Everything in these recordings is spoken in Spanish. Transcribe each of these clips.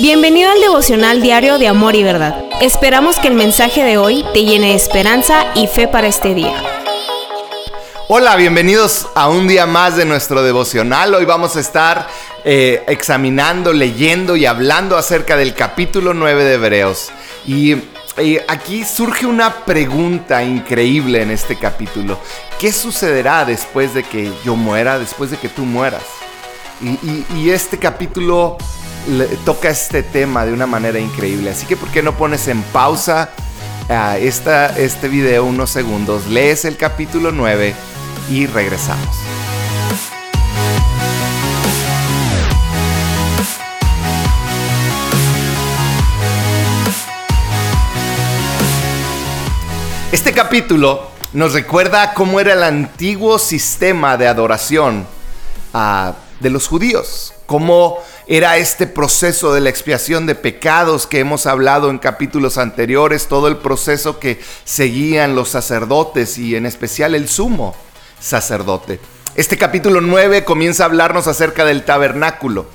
Bienvenido al devocional diario de Amor y Verdad. Esperamos que el mensaje de hoy te llene de esperanza y fe para este día. Hola, bienvenidos a un día más de nuestro devocional. Hoy vamos a estar eh, examinando, leyendo y hablando acerca del capítulo 9 de Hebreos. Y aquí surge una pregunta increíble en este capítulo. ¿Qué sucederá después de que yo muera, después de que tú mueras? y este capítulo toca este tema de una manera increíble. Así que, ¿por qué no pones en pausa uh, esta, este video unos segundos? Lees el capítulo 9 y regresamos. Este capítulo nos recuerda cómo era el antiguo sistema de adoración uh, de los judíos, cómo era este proceso de la expiación de pecados que hemos hablado en capítulos anteriores, todo el proceso que seguían los sacerdotes y en especial el sumo sacerdote. Este capítulo 9 comienza a hablarnos acerca del tabernáculo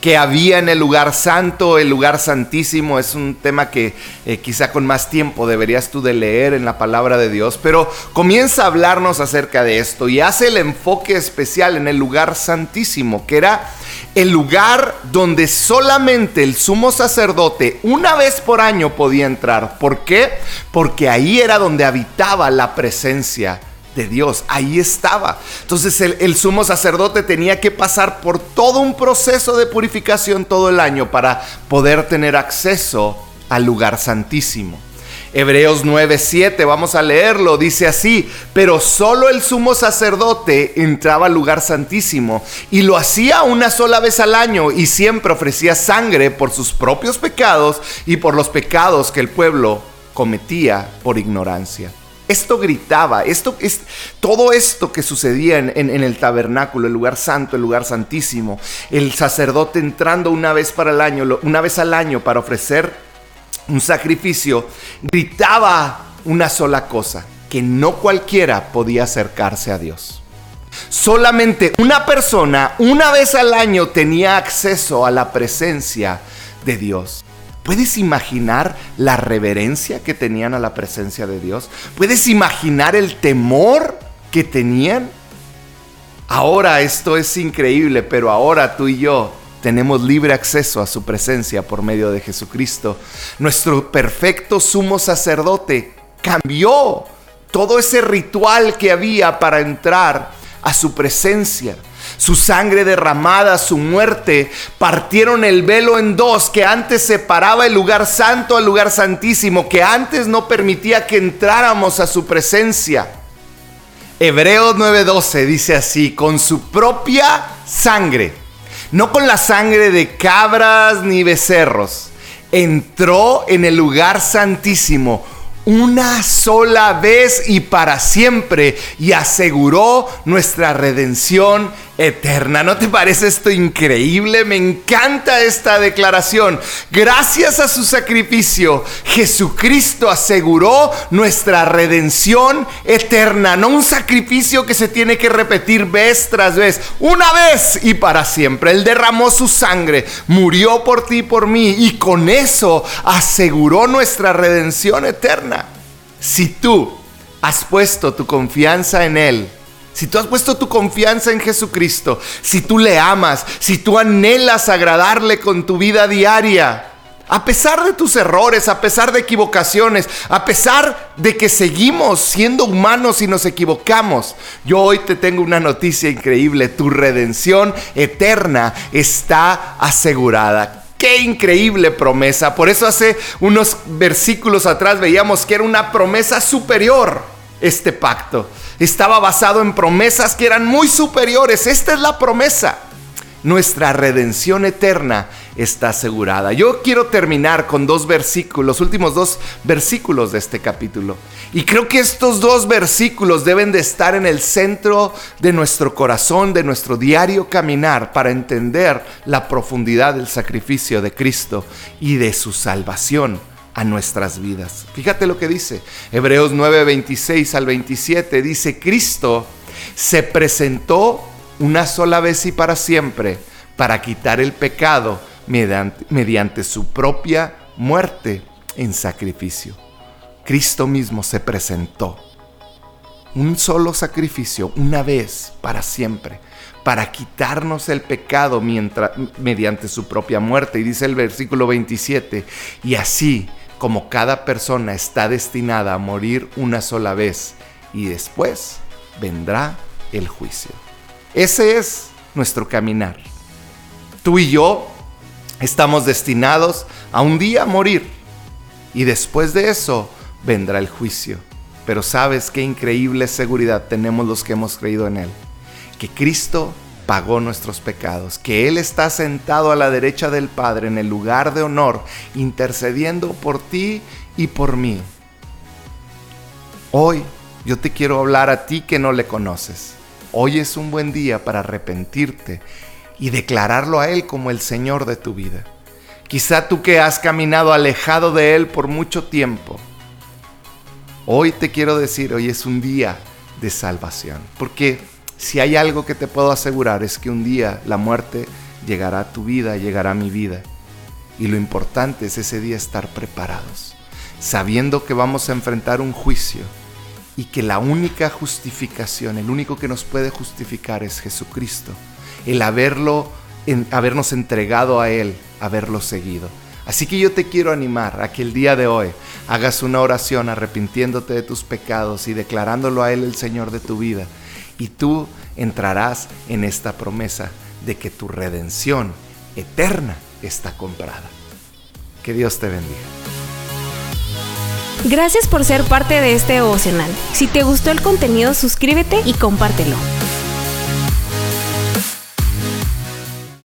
que había en el lugar santo, el lugar santísimo, es un tema que eh, quizá con más tiempo deberías tú de leer en la palabra de Dios, pero comienza a hablarnos acerca de esto y hace el enfoque especial en el lugar santísimo, que era el lugar donde solamente el sumo sacerdote una vez por año podía entrar. ¿Por qué? Porque ahí era donde habitaba la presencia de Dios. Ahí estaba. Entonces el, sumo sacerdote tenía que pasar por todo un proceso de purificación todo el año para poder tener acceso al lugar santísimo. Hebreos 9:7, vamos a leerlo, dice así, pero solo el sumo sacerdote entraba al lugar santísimo y lo hacía una sola vez al año y siempre ofrecía sangre por sus propios pecados y por los pecados que el pueblo cometía por ignorancia. Esto gritaba, esto, es, todo esto que sucedía en, en, el tabernáculo, el lugar santo, el lugar santísimo, el sacerdote entrando una vez, para el año, una vez al año para ofrecer un sacrificio, gritaba una sola cosa, que no cualquiera podía acercarse a Dios. Solamente una persona una vez al año tenía acceso a la presencia de Dios. ¿Puedes imaginar la reverencia que tenían a la presencia de Dios? ¿Puedes imaginar el temor que tenían? Ahora esto es increíble, pero ahora tú y yo tenemos libre acceso a su presencia por medio de Jesucristo. Nuestro perfecto sumo sacerdote cambió todo ese ritual que había para entrar a su presencia su sangre derramada, su muerte, partieron el velo en dos que antes separaba el lugar santo al lugar santísimo, que antes no permitía que entráramos a su presencia. Hebreos 9:12 dice así, con su propia sangre, no con la sangre de cabras ni becerros, entró en el lugar santísimo una sola vez y para siempre y aseguró nuestra redención eterna. ¿No te parece esto increíble? Me encanta esta declaración. Gracias a su sacrificio, Jesucristo aseguró nuestra redención eterna. No un sacrificio que se tiene que repetir vez tras vez, una vez y para siempre. Él derramó su sangre, murió por ti y por mí y con eso aseguró nuestra redención eterna. Si tú has puesto tu confianza en Él, si tú has puesto tu confianza en Jesucristo, si tú le amas, si tú anhelas agradarle con tu vida diaria, a pesar de tus errores, a pesar de equivocaciones, a pesar de que seguimos siendo humanos y nos equivocamos, yo hoy te tengo una noticia increíble. Tu redención eterna está asegurada. Qué increíble promesa. Por eso hace unos versículos atrás veíamos que era una promesa superior este pacto estaba basado en promesas que eran muy superiores. Esta es la promesa. Nuestra redención eterna está asegurada. Yo quiero terminar con dos versículos, los últimos dos versículos de este capítulo. Y creo que estos dos versículos deben de estar en el centro de nuestro corazón, de nuestro diario caminar, para entender la profundidad del sacrificio de Cristo y de su salvación a nuestras vidas. Fíjate lo que dice Hebreos 9, 26 al 27. Dice, Cristo se presentó una sola vez y para siempre para quitar el pecado mediante, mediante su propia muerte en sacrificio. Cristo mismo se presentó. Un solo sacrificio, una vez, para siempre, para quitarnos el pecado mientras, mediante su propia muerte. Y dice el versículo 27, y así como cada persona está destinada a morir una sola vez y después vendrá el juicio. Ese es nuestro caminar. Tú y yo estamos destinados a un día morir y después de eso vendrá el juicio. Pero sabes qué increíble seguridad tenemos los que hemos creído en Él. Que Cristo pagó nuestros pecados, que Él está sentado a la derecha del Padre en el lugar de honor, intercediendo por ti y por mí. Hoy yo te quiero hablar a ti que no le conoces. Hoy es un buen día para arrepentirte y declararlo a Él como el Señor de tu vida. Quizá tú que has caminado alejado de Él por mucho tiempo, Hoy te quiero decir, hoy es un día de salvación. Porque si hay algo que te puedo asegurar es que un día la muerte llegará a tu vida, llegará a mi vida. Y lo importante es ese día estar preparados, sabiendo que vamos a enfrentar un juicio y que la única justificación, el único que nos puede justificar es Jesucristo, el haberlo, habernos entregado a Él, haberlo seguido. Así que yo te quiero animar a que el día de hoy hagas una oración arrepintiéndote de tus pecados y declarándolo a Él el Señor de tu vida. Y tú entrarás en esta promesa de que tu redención eterna está comprada. Que Dios te bendiga. Gracias por ser parte de este devocional. Si te gustó el contenido, suscríbete y compártelo.